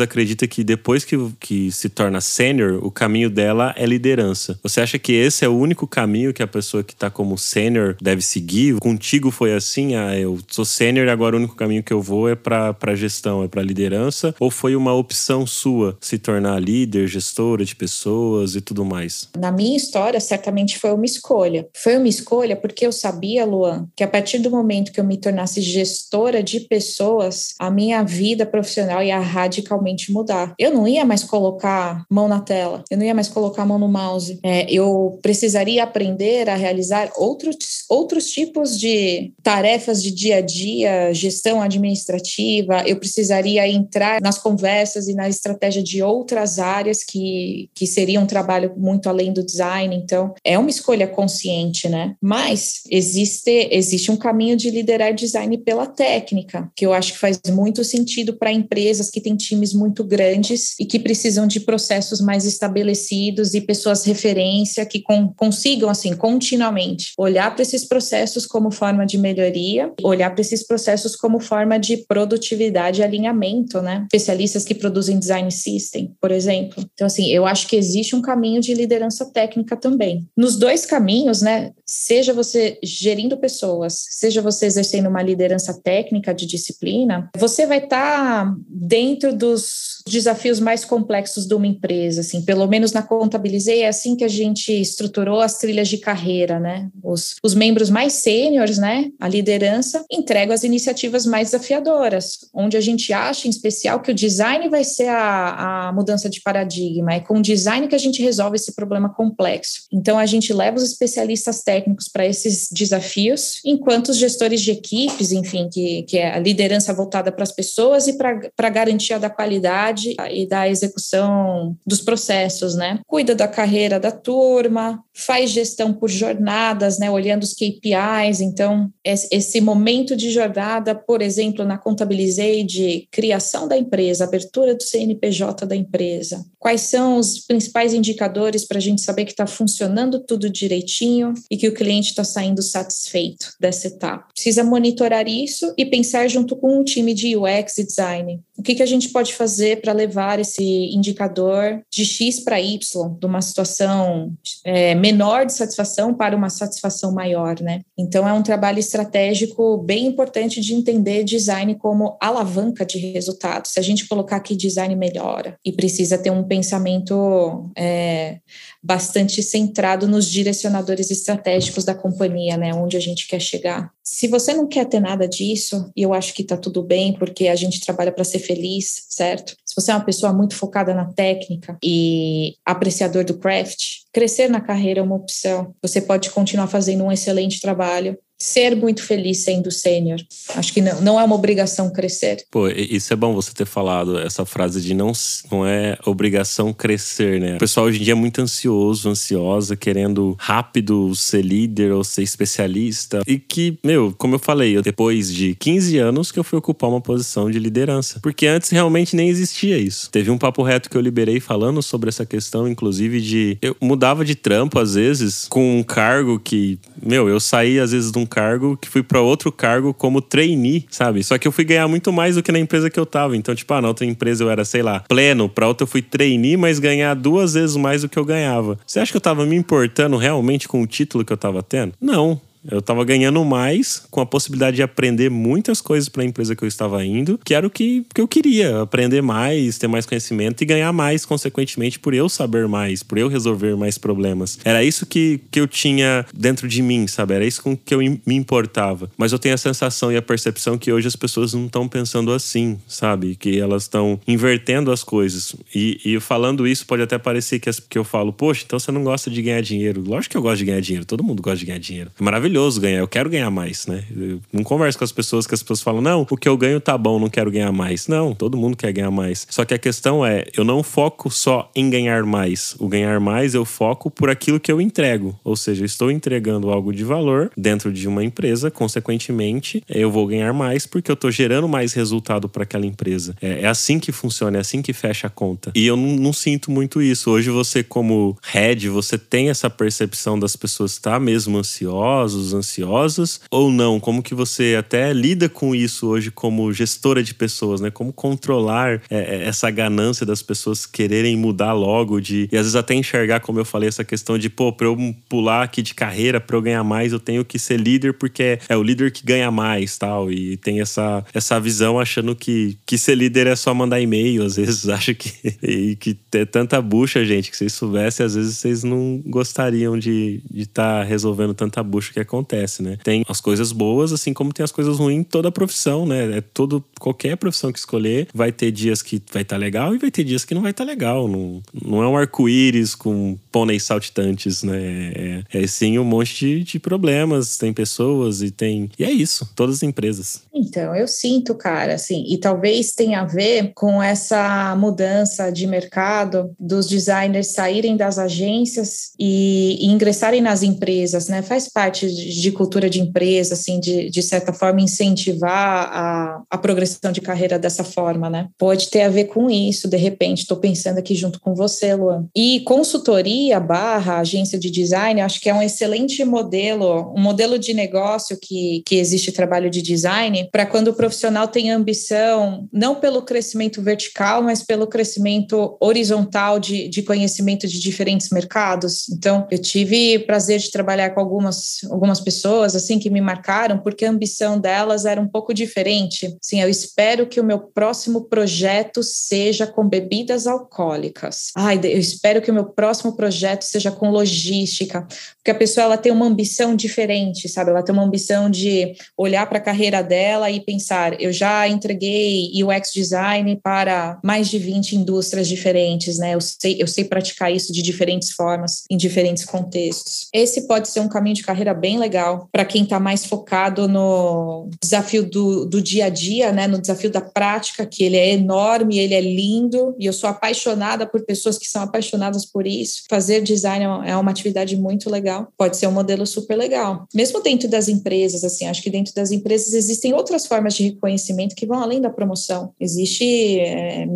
acreditam que depois que, que se torna sênior, o caminho dela é liderança. Você acha que esse é o único caminho que a pessoa que tá como sênior deve seguir? Contigo foi assim? Ah, eu sou sênior e agora o único caminho que eu vou é para gestão, é para liderança? Ou foi uma opção sua se tornar líder, gestora de pessoas e tudo mais? Na minha história, certamente foi uma escolha. Foi uma escolha porque eu sabia, Luan, que a partir do momento que eu me tornasse gestora de pessoas, a minha vida profissional ia radicalmente mudar. Eu não ia mais colocar mão na tela, eu não ia mais colocar mão no mouse. É, eu precisaria aprender a realizar outros, outros tipos de tarefas de dia a dia, gestão administrativa, eu precisaria entrar nas conversas e na estratégia de outras áreas que, que seria um trabalho muito além do design. Então, é uma escolha consciente, né? Mas existe, existe um caminho de liderar design pela técnica, que eu acho que faz muito sentido para empresas que têm times muito grandes e que precisam de processos mais estabelecidos e pessoas referência que com, consigam, assim, continuamente olhar para esses processos como forma de melhoria, olhar para esses processos como forma de produtividade e alinhamento, né? Especialistas que produzem design system, por exemplo. Então, assim, eu acho que existe um caminho de liderança técnica também. Nos dois caminhos, né? Seja você gerindo pessoas, seja você exercendo uma liderança técnica de disciplina, você vai estar tá dentro dos desafios mais complexos de uma empresa, assim, pelo menos na Contabilizei é assim que a gente estruturou as trilhas de carreira, né? Os, os membros mais sêniores, né, a liderança, entregam as iniciativas mais desafiadoras, onde a gente acha, em especial, que o design vai ser a, a mudança de paradigma, é com o design que a gente resolve esse problema complexo. Então, a gente leva os especialistas técnicos para esses desafios, enquanto os gestores de equipes, enfim, que, que é a liderança voltada para as pessoas e para a garantia da qualidade e da execução dos processos, né? Cuida da carreira da turma, faz gestão por jornadas, né? Olhando os KPIs. Então, esse momento de jornada, por exemplo, na Contabilizei de criação da empresa, abertura do CNPJ da empresa. Quais são os principais indicadores para a gente saber que está funcionando tudo direitinho e que o cliente está saindo satisfeito dessa etapa? Precisa monitorar isso e pensar junto com o time de UX e design. O que, que a gente pode fazer para levar esse indicador de X para Y, de uma situação é, menor de satisfação para uma satisfação maior, né? Então, é um trabalho estratégico bem importante de entender design como alavanca de resultados. Se a gente colocar que design melhora e precisa ter um pensamento é, bastante centrado nos direcionadores estratégicos da companhia, né? Onde a gente quer chegar. Se você não quer ter nada disso, e eu acho que está tudo bem, porque a gente trabalha para ser feliz, certo? Se você é uma pessoa muito focada na técnica e apreciador do craft, crescer na carreira é uma opção. Você pode continuar fazendo um excelente trabalho ser muito feliz sendo sênior. Acho que não, não é uma obrigação crescer. Pô, isso é bom você ter falado essa frase de não, não é obrigação crescer, né? O pessoal hoje em dia é muito ansioso, ansiosa, querendo rápido ser líder ou ser especialista. E que, meu, como eu falei, eu, depois de 15 anos que eu fui ocupar uma posição de liderança. Porque antes realmente nem existia isso. Teve um papo reto que eu liberei falando sobre essa questão, inclusive, de eu mudava de trampo às vezes com um cargo que, meu, eu saí às vezes de um cargo que fui para outro cargo como trainee, sabe? Só que eu fui ganhar muito mais do que na empresa que eu tava. Então, tipo, ah, na outra empresa eu era, sei lá, pleno, pra outra eu fui trainee, mas ganhar duas vezes mais do que eu ganhava. Você acha que eu tava me importando realmente com o título que eu tava tendo? Não. Eu estava ganhando mais, com a possibilidade de aprender muitas coisas para a empresa que eu estava indo, que era o que, que eu queria: aprender mais, ter mais conhecimento e ganhar mais, consequentemente, por eu saber mais, por eu resolver mais problemas. Era isso que, que eu tinha dentro de mim, sabe? Era isso com que eu me importava. Mas eu tenho a sensação e a percepção que hoje as pessoas não estão pensando assim, sabe? Que elas estão invertendo as coisas. E, e, falando isso, pode até parecer que, as, que eu falo, poxa, então você não gosta de ganhar dinheiro. Lógico que eu gosto de ganhar dinheiro, todo mundo gosta de ganhar dinheiro. É maravilhoso maravilhoso ganhar, eu quero ganhar mais, né? Eu não converso com as pessoas que as pessoas falam, não, o que eu ganho tá bom, não quero ganhar mais. Não, todo mundo quer ganhar mais. Só que a questão é, eu não foco só em ganhar mais. O ganhar mais eu foco por aquilo que eu entrego. Ou seja, eu estou entregando algo de valor dentro de uma empresa, consequentemente, eu vou ganhar mais porque eu estou gerando mais resultado para aquela empresa. É, é, assim que funciona, é assim que fecha a conta. E eu não, não sinto muito isso. Hoje você, como head, você tem essa percepção das pessoas estar tá mesmo ansiosos, ansiosas ou não? Como que você até lida com isso hoje como gestora de pessoas, né? Como controlar é, é, essa ganância das pessoas quererem mudar logo de e às vezes até enxergar, como eu falei, essa questão de pô, para eu pular aqui de carreira, para eu ganhar mais, eu tenho que ser líder porque é o líder que ganha mais, tal, e tem essa essa visão achando que que ser líder é só mandar e-mail, às vezes acho que e que ter tanta bucha, gente, que vocês soubessem, às vezes vocês não gostariam de estar tá resolvendo tanta bucha que é acontece, né? Tem as coisas boas, assim como tem as coisas ruins em toda profissão, né? É todo, qualquer profissão que escolher, vai ter dias que vai estar tá legal e vai ter dias que não vai estar tá legal. Não, não é um arco-íris com pôneis saltitantes, né? É, é sim um monte de, de problemas, tem pessoas e tem. E é isso, todas as empresas. Então, eu sinto, cara, assim, e talvez tenha a ver com essa mudança de mercado dos designers saírem das agências e, e ingressarem nas empresas, né? Faz parte de cultura de empresa, assim, de, de certa forma incentivar a, a progressão de carreira dessa forma, né? Pode ter a ver com isso, de repente, estou pensando aqui junto com você, Luan. E consultoria barra agência de design, acho que é um excelente modelo, um modelo de negócio que, que existe trabalho de design para quando o profissional tem ambição, não pelo crescimento vertical, mas pelo crescimento horizontal de, de conhecimento de diferentes mercados. Então, eu tive prazer de trabalhar com algumas, algumas algumas pessoas assim que me marcaram porque a ambição delas era um pouco diferente. Sim, eu espero que o meu próximo projeto seja com bebidas alcoólicas. Ai, eu espero que o meu próximo projeto seja com logística, porque a pessoa ela tem uma ambição diferente, sabe? Ela tem uma ambição de olhar para a carreira dela e pensar, eu já entreguei UX design para mais de 20 indústrias diferentes, né? Eu sei, eu sei praticar isso de diferentes formas, em diferentes contextos. Esse pode ser um caminho de carreira bem legal legal para quem está mais focado no desafio do, do dia a dia, né? No desafio da prática, que ele é enorme, ele é lindo, e eu sou apaixonada por pessoas que são apaixonadas por isso. Fazer design é uma atividade muito legal, pode ser um modelo super legal. Mesmo dentro das empresas, assim, acho que dentro das empresas existem outras formas de reconhecimento que vão além da promoção. Existe é,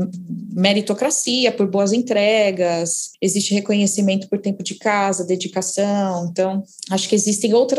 meritocracia por boas entregas, existe reconhecimento por tempo de casa, dedicação. Então, acho que existem outras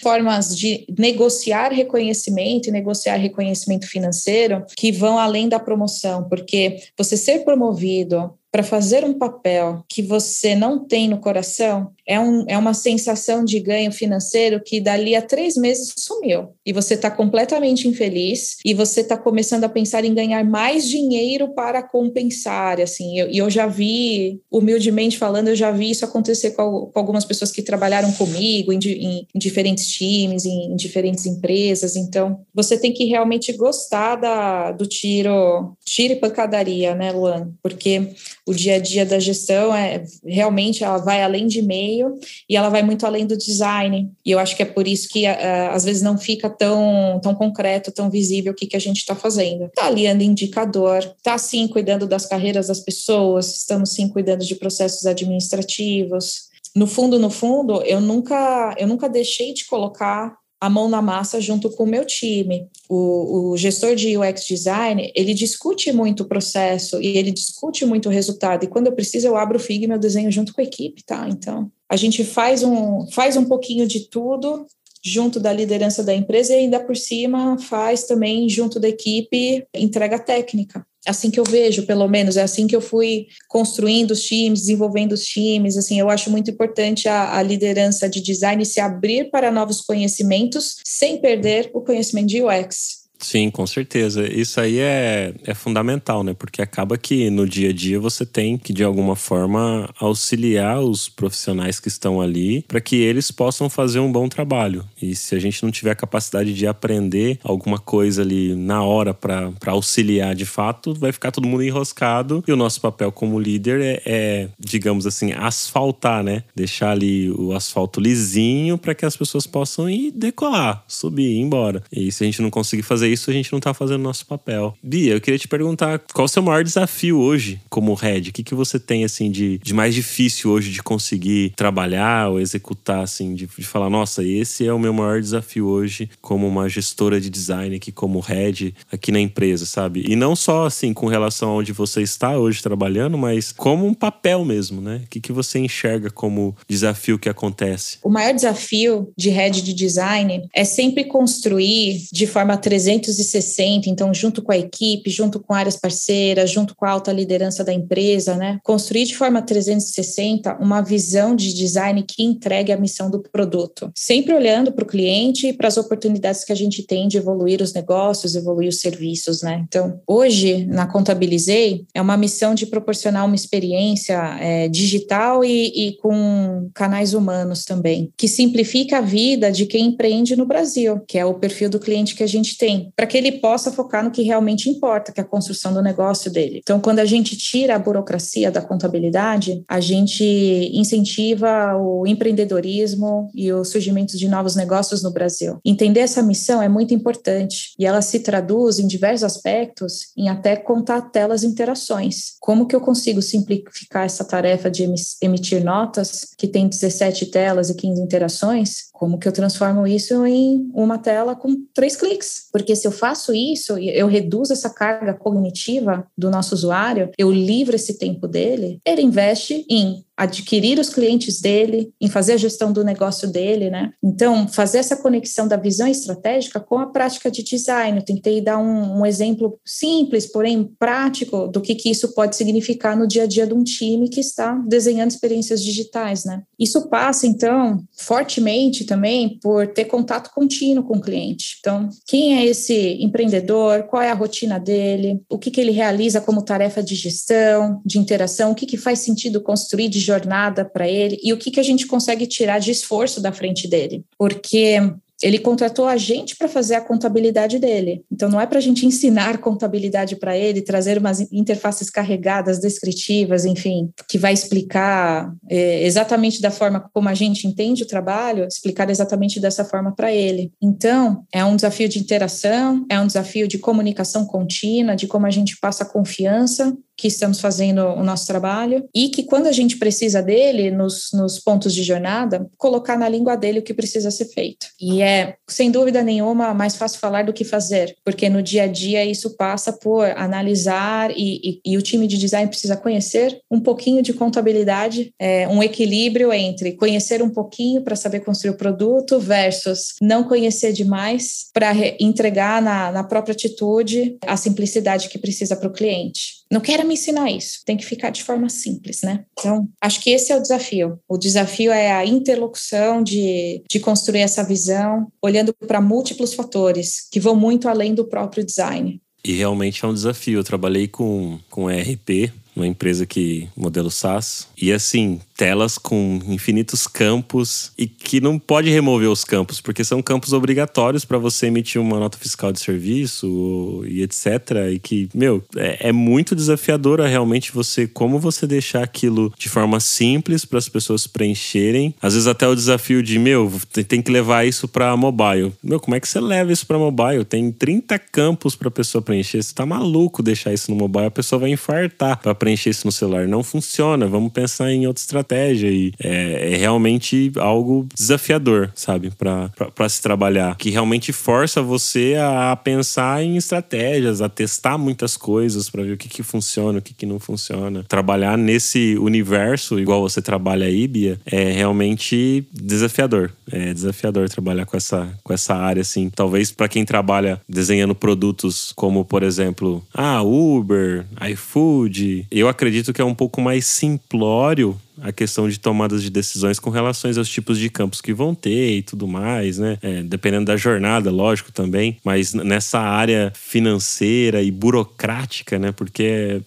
formas de negociar reconhecimento e negociar reconhecimento financeiro que vão além da promoção, porque você ser promovido para fazer um papel que você não tem no coração, é, um, é uma sensação de ganho financeiro que dali a três meses sumiu. E você está completamente infeliz e você está começando a pensar em ganhar mais dinheiro para compensar. Assim, e eu, eu, já vi, humildemente falando, eu já vi isso acontecer com, com algumas pessoas que trabalharam comigo em, em, em diferentes times, em, em, diferentes empresas. Então, você tem que realmente gostar da, do tiro, tiro e pancadaria, né, Luan? Porque o dia a dia da gestão é realmente ela vai além de meio e ela vai muito além do design. E eu acho que é por isso que às vezes não fica tão, tão concreto, tão visível o que, que a gente está fazendo. Está aliando indicador, está sim cuidando das carreiras das pessoas, estamos sim cuidando de processos administrativos. No fundo, no fundo, eu nunca, eu nunca deixei de colocar a mão na massa junto com o meu time. O, o, gestor de UX design, ele discute muito o processo e ele discute muito o resultado. E quando eu preciso, eu abro o Figma, eu desenho junto com a equipe, tá? Então, a gente faz um, faz um pouquinho de tudo junto da liderança da empresa e ainda por cima faz também junto da equipe entrega técnica assim que eu vejo, pelo menos, é assim que eu fui construindo os times, desenvolvendo os times, assim, eu acho muito importante a, a, liderança de design se abrir para novos conhecimentos sem perder o conhecimento de UX. Sim, com certeza. Isso aí é, é fundamental, né? Porque acaba que no dia a dia você tem que, de alguma forma, auxiliar os profissionais que estão ali para que eles possam fazer um bom trabalho. E se a gente não tiver a capacidade de aprender alguma coisa ali na hora para auxiliar de fato, vai ficar todo mundo enroscado. E o nosso papel como líder é, é digamos assim, asfaltar, né? Deixar ali o asfalto lisinho para que as pessoas possam ir decolar, subir, ir embora. E se a gente não conseguir fazer isso, a gente não tá fazendo nosso papel. Bia, eu queria te perguntar, qual o seu maior desafio hoje como head? O que, que você tem, assim, de, de mais difícil hoje de conseguir trabalhar ou executar, assim, de, de falar, nossa, esse é o meu maior desafio hoje como uma gestora de design aqui, como head aqui na empresa, sabe? E não só, assim, com relação a onde você está hoje trabalhando, mas como um papel mesmo, né? O que, que você enxerga como desafio que acontece? O maior desafio de head de design é sempre construir de forma 360 360, então, junto com a equipe, junto com áreas parceiras, junto com a alta liderança da empresa, né? Construir de forma 360 uma visão de design que entregue a missão do produto, sempre olhando para o cliente e para as oportunidades que a gente tem de evoluir os negócios, evoluir os serviços, né? Então, hoje, na Contabilizei, é uma missão de proporcionar uma experiência é, digital e, e com canais humanos também, que simplifica a vida de quem empreende no Brasil, que é o perfil do cliente que a gente tem para que ele possa focar no que realmente importa, que é a construção do negócio dele. Então, quando a gente tira a burocracia da contabilidade, a gente incentiva o empreendedorismo e o surgimento de novos negócios no Brasil. Entender essa missão é muito importante e ela se traduz em diversos aspectos em até contar telas interações. Como que eu consigo simplificar essa tarefa de emitir notas que tem 17 telas e 15 interações? Como que eu transformo isso em uma tela com três cliques? Porque se eu faço isso, eu reduzo essa carga cognitiva do nosso usuário, eu livro esse tempo dele, ele investe em adquirir os clientes dele, em fazer a gestão do negócio dele, né? Então, fazer essa conexão da visão estratégica com a prática de design. Eu tentei dar um, um exemplo simples, porém prático, do que, que isso pode significar no dia a dia de um time que está desenhando experiências digitais, né? Isso passa, então, fortemente também por ter contato contínuo com o cliente. Então, quem é esse empreendedor? Qual é a rotina dele? O que, que ele realiza como tarefa de gestão, de interação? O que, que faz sentido construir de jornada para ele e o que, que a gente consegue tirar de esforço da frente dele. Porque ele contratou a gente para fazer a contabilidade dele. Então, não é para a gente ensinar contabilidade para ele, trazer umas interfaces carregadas, descritivas, enfim, que vai explicar é, exatamente da forma como a gente entende o trabalho, explicar exatamente dessa forma para ele. Então, é um desafio de interação, é um desafio de comunicação contínua, de como a gente passa confiança que estamos fazendo o nosso trabalho e que quando a gente precisa dele nos, nos pontos de jornada, colocar na língua dele o que precisa ser feito. E é, sem dúvida nenhuma, mais fácil falar do que fazer, porque no dia a dia isso passa por analisar e, e, e o time de design precisa conhecer um pouquinho de contabilidade, é, um equilíbrio entre conhecer um pouquinho para saber construir o produto versus não conhecer demais para entregar na, na própria atitude a simplicidade que precisa para o cliente. Não quero me ensinar isso, tem que ficar de forma simples, né? Então, acho que esse é o desafio. O desafio é a interlocução de, de construir essa visão, olhando para múltiplos fatores que vão muito além do próprio design. E realmente é um desafio. Eu trabalhei com, com ERP, uma empresa que modelo SaaS, e assim, telas com infinitos campos e que não pode remover os campos, porque são campos obrigatórios para você emitir uma nota fiscal de serviço e etc. E que, meu, é, é muito desafiadora realmente você, como você deixar aquilo de forma simples para as pessoas preencherem. Às vezes até o desafio de, meu, tem que levar isso para mobile. Meu, como é que você leva isso para mobile? Tem 30 campos para a pessoa preencher. Você tá maluco deixar isso no mobile, a pessoa vai infartar para preencher isso no celular. Não funciona. Vamos pensar em outra estratégia estratégia e é, é realmente algo desafiador, sabe, para se trabalhar, que realmente força você a pensar em estratégias, a testar muitas coisas para ver o que, que funciona, o que, que não funciona. Trabalhar nesse universo, igual você trabalha aí, Bia, é realmente desafiador. É desafiador trabalhar com essa, com essa área, assim. Talvez para quem trabalha desenhando produtos como, por exemplo, ah, Uber, iFood, eu acredito que é um pouco mais simplório a questão de tomadas de decisões com relações aos tipos de campos que vão ter e tudo mais, né? É, dependendo da jornada, lógico também, mas nessa área financeira e burocrática, né? Porque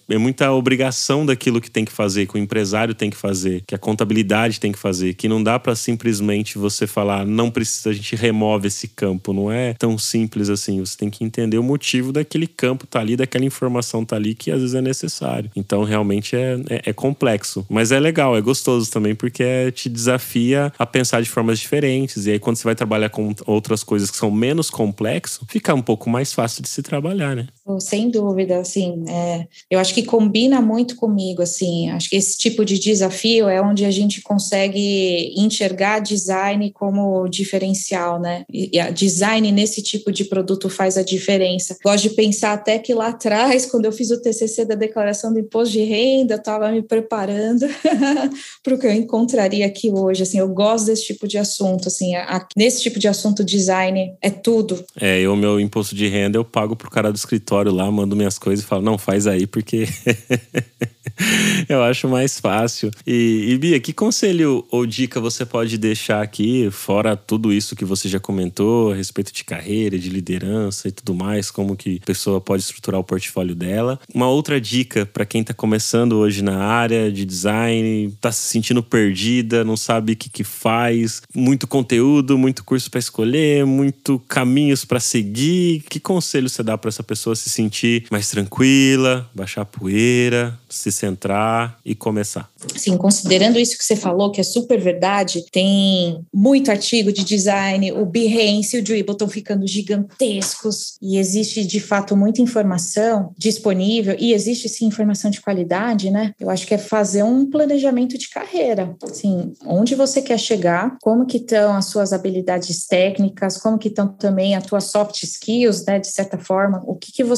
é, é muita obrigação daquilo que tem que fazer, que o empresário tem que fazer, que a contabilidade tem que fazer, que não dá para simplesmente você falar, não precisa, a gente remove esse campo, não é tão simples assim. Você tem que entender o motivo daquele campo tá ali, daquela informação tá ali, que às vezes é necessário. Então, realmente é, é, é complexo, mas é legal, é gostoso também, porque te desafia a pensar de formas diferentes. E aí, quando você vai trabalhar com outras coisas que são menos complexo, fica um pouco mais fácil de se trabalhar, né? Sem dúvida, assim, é, eu acho que combina muito comigo, assim, acho que esse tipo de desafio é onde a gente consegue enxergar design como diferencial, né? E a design nesse tipo de produto faz a diferença. Gosto de pensar até que lá atrás, quando eu fiz o TCC da declaração do imposto de renda, eu estava me preparando para o que eu encontraria aqui hoje. Assim, eu gosto desse tipo de assunto. Assim, a, nesse tipo de assunto, design é tudo. É, eu, meu imposto de renda, eu pago pro cara do escritório lá, mando minhas coisas e falo, não, faz aí, porque eu acho mais fácil. E, e, Bia, que conselho ou dica você pode deixar aqui, fora tudo isso que você já comentou, a respeito de carreira, de liderança e tudo mais, como que a pessoa pode estruturar o portfólio dela? Uma outra dica para quem está começando hoje na área de design, está se sentindo perdida, não sabe o que, que faz, muito conteúdo, muito curso para escolher, muito caminhos para seguir. Que conselho você dá para essa pessoa se sentir mais tranquila, baixar a poeira, se centrar e começar? Sim, considerando isso que você falou, que é super verdade, tem muito artigo de design, o Behance e o Dribble estão ficando gigantescos e existe de fato muita informação disponível e existe sim informação de qualidade, né? Eu acho que é fazer um planejamento de carreira, assim, onde você quer chegar, como que estão as suas habilidades técnicas, como que estão também as tuas soft skills, né, de certa forma, o que que você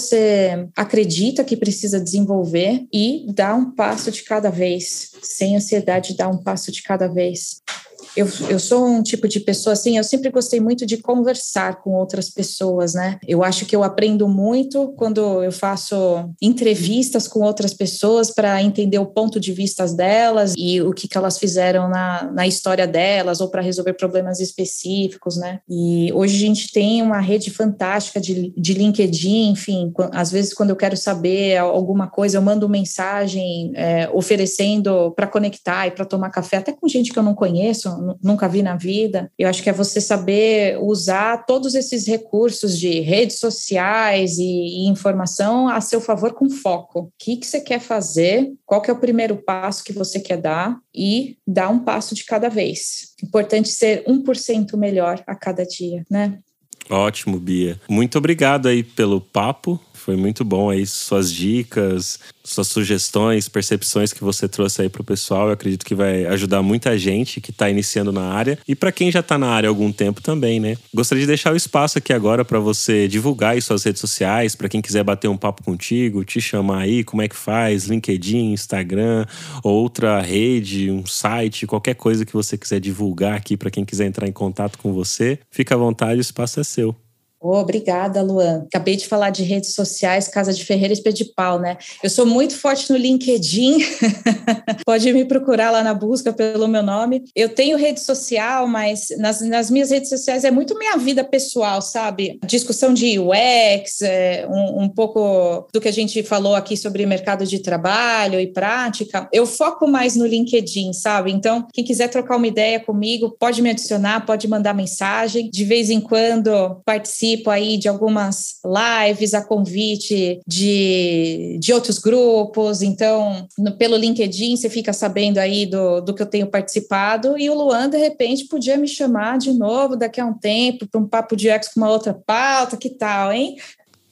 acredita que precisa desenvolver e dar um passo de cada vez sem ansiedade, dar um passo de cada vez eu, eu sou um tipo de pessoa assim, eu sempre gostei muito de conversar com outras pessoas, né? Eu acho que eu aprendo muito quando eu faço entrevistas com outras pessoas para entender o ponto de vista delas e o que, que elas fizeram na, na história delas ou para resolver problemas específicos, né? E hoje a gente tem uma rede fantástica de, de LinkedIn, enfim, às vezes quando eu quero saber alguma coisa, eu mando mensagem é, oferecendo para conectar e para tomar café, até com gente que eu não conheço, nunca vi na vida. Eu acho que é você saber usar todos esses recursos de redes sociais e, e informação a seu favor com foco. O que, que você quer fazer? Qual que é o primeiro passo que você quer dar? E dar um passo de cada vez. Importante ser 1% melhor a cada dia, né? Ótimo, Bia. Muito obrigado aí pelo papo. Foi muito bom aí suas dicas, suas sugestões, percepções que você trouxe aí para o pessoal. Eu acredito que vai ajudar muita gente que está iniciando na área e para quem já está na área há algum tempo também, né? Gostaria de deixar o espaço aqui agora para você divulgar aí suas redes sociais, para quem quiser bater um papo contigo, te chamar aí, como é que faz, LinkedIn, Instagram, outra rede, um site, qualquer coisa que você quiser divulgar aqui para quem quiser entrar em contato com você. Fica à vontade, o espaço é seu. Oh, obrigada, Luan. Acabei de falar de redes sociais, Casa de Ferreira e de Pau, né? Eu sou muito forte no LinkedIn, pode me procurar lá na busca pelo meu nome. Eu tenho rede social, mas nas, nas minhas redes sociais é muito minha vida pessoal, sabe? Discussão de UX, é, um, um pouco do que a gente falou aqui sobre mercado de trabalho e prática. Eu foco mais no LinkedIn, sabe? Então, quem quiser trocar uma ideia comigo, pode me adicionar, pode mandar mensagem. De vez em quando participe participo aí de algumas lives a convite de, de outros grupos, então no, pelo LinkedIn você fica sabendo aí do, do que eu tenho participado, e o Luan, de repente, podia me chamar de novo daqui a um tempo para um papo de ex com uma outra pauta, que tal, hein?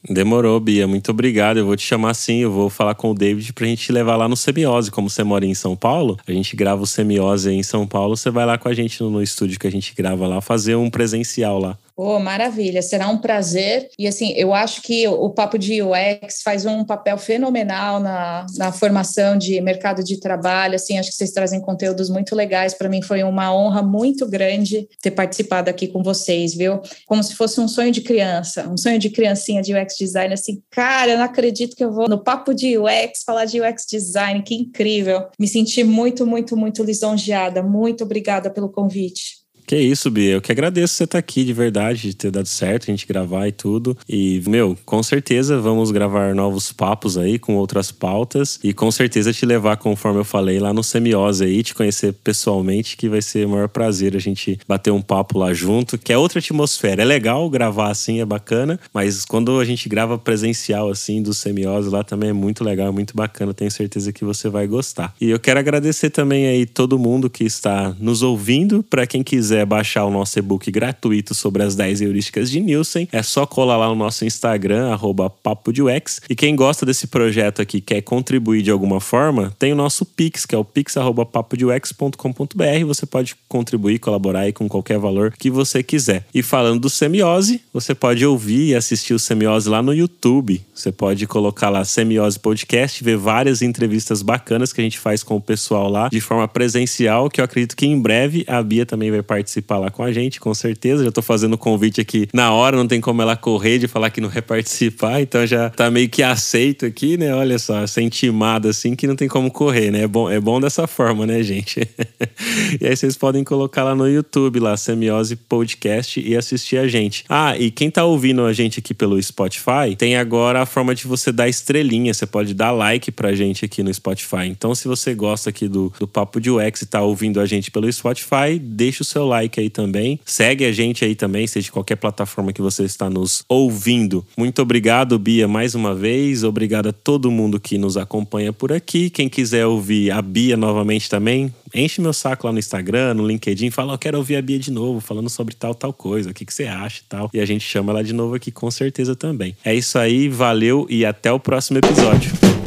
Demorou, Bia. Muito obrigado. Eu vou te chamar sim. Eu vou falar com o David pra gente levar lá no Semiose. Como você mora em São Paulo, a gente grava o Semiose em São Paulo. Você vai lá com a gente no, no estúdio que a gente grava lá, fazer um presencial lá. Oh, maravilha, será um prazer. E assim, eu acho que o Papo de UX faz um papel fenomenal na, na formação de mercado de trabalho. Assim, acho que vocês trazem conteúdos muito legais. Para mim foi uma honra muito grande ter participado aqui com vocês, viu? Como se fosse um sonho de criança, um sonho de criancinha de UX design. Assim, cara, eu não acredito que eu vou no Papo de UX falar de UX design, que incrível. Me senti muito, muito, muito lisonjeada. Muito obrigada pelo convite. Que isso, Bia. Eu que agradeço você estar aqui de verdade, de ter dado certo, a gente gravar e tudo. E, meu, com certeza vamos gravar novos papos aí com outras pautas e com certeza te levar, conforme eu falei, lá no Semiose aí, te conhecer pessoalmente, que vai ser o maior prazer a gente bater um papo lá junto, que é outra atmosfera. É legal gravar assim, é bacana, mas quando a gente grava presencial assim do Semiose lá também é muito legal, é muito bacana. Tenho certeza que você vai gostar. E eu quero agradecer também aí todo mundo que está nos ouvindo, para quem quiser quiser baixar o nosso e-book gratuito sobre as 10 heurísticas de Nielsen, é só colar lá no nosso Instagram, arroba Papo de UX. E quem gosta desse projeto aqui quer contribuir de alguma forma, tem o nosso Pix, que é o pix.papodux.com.br. Você pode contribuir, colaborar aí com qualquer valor que você quiser. E falando do Semiose, você pode ouvir e assistir o Semiose lá no YouTube. Você pode colocar lá Semiose Podcast, ver várias entrevistas bacanas que a gente faz com o pessoal lá de forma presencial, que eu acredito que em breve a Bia também vai participar participar lá com a gente, com certeza. Já tô fazendo o convite aqui na hora, não tem como ela correr de falar que não vai participar, então já tá meio que aceito aqui, né? Olha só, essa intimada assim que não tem como correr, né? É bom, é bom dessa forma, né, gente? e aí vocês podem colocar lá no YouTube, lá, Semiose Podcast e assistir a gente. Ah, e quem tá ouvindo a gente aqui pelo Spotify, tem agora a forma de você dar estrelinha. Você pode dar like pra gente aqui no Spotify. Então, se você gosta aqui do, do Papo de UX e tá ouvindo a gente pelo Spotify, deixa o seu like like aí também. Segue a gente aí também, seja de qualquer plataforma que você está nos ouvindo. Muito obrigado, Bia, mais uma vez. Obrigado a todo mundo que nos acompanha por aqui. Quem quiser ouvir a Bia novamente também, enche meu saco lá no Instagram, no LinkedIn, fala, eu quero ouvir a Bia de novo, falando sobre tal, tal coisa, o que, que você acha e tal. E a gente chama ela de novo aqui com certeza também. É isso aí, valeu e até o próximo episódio.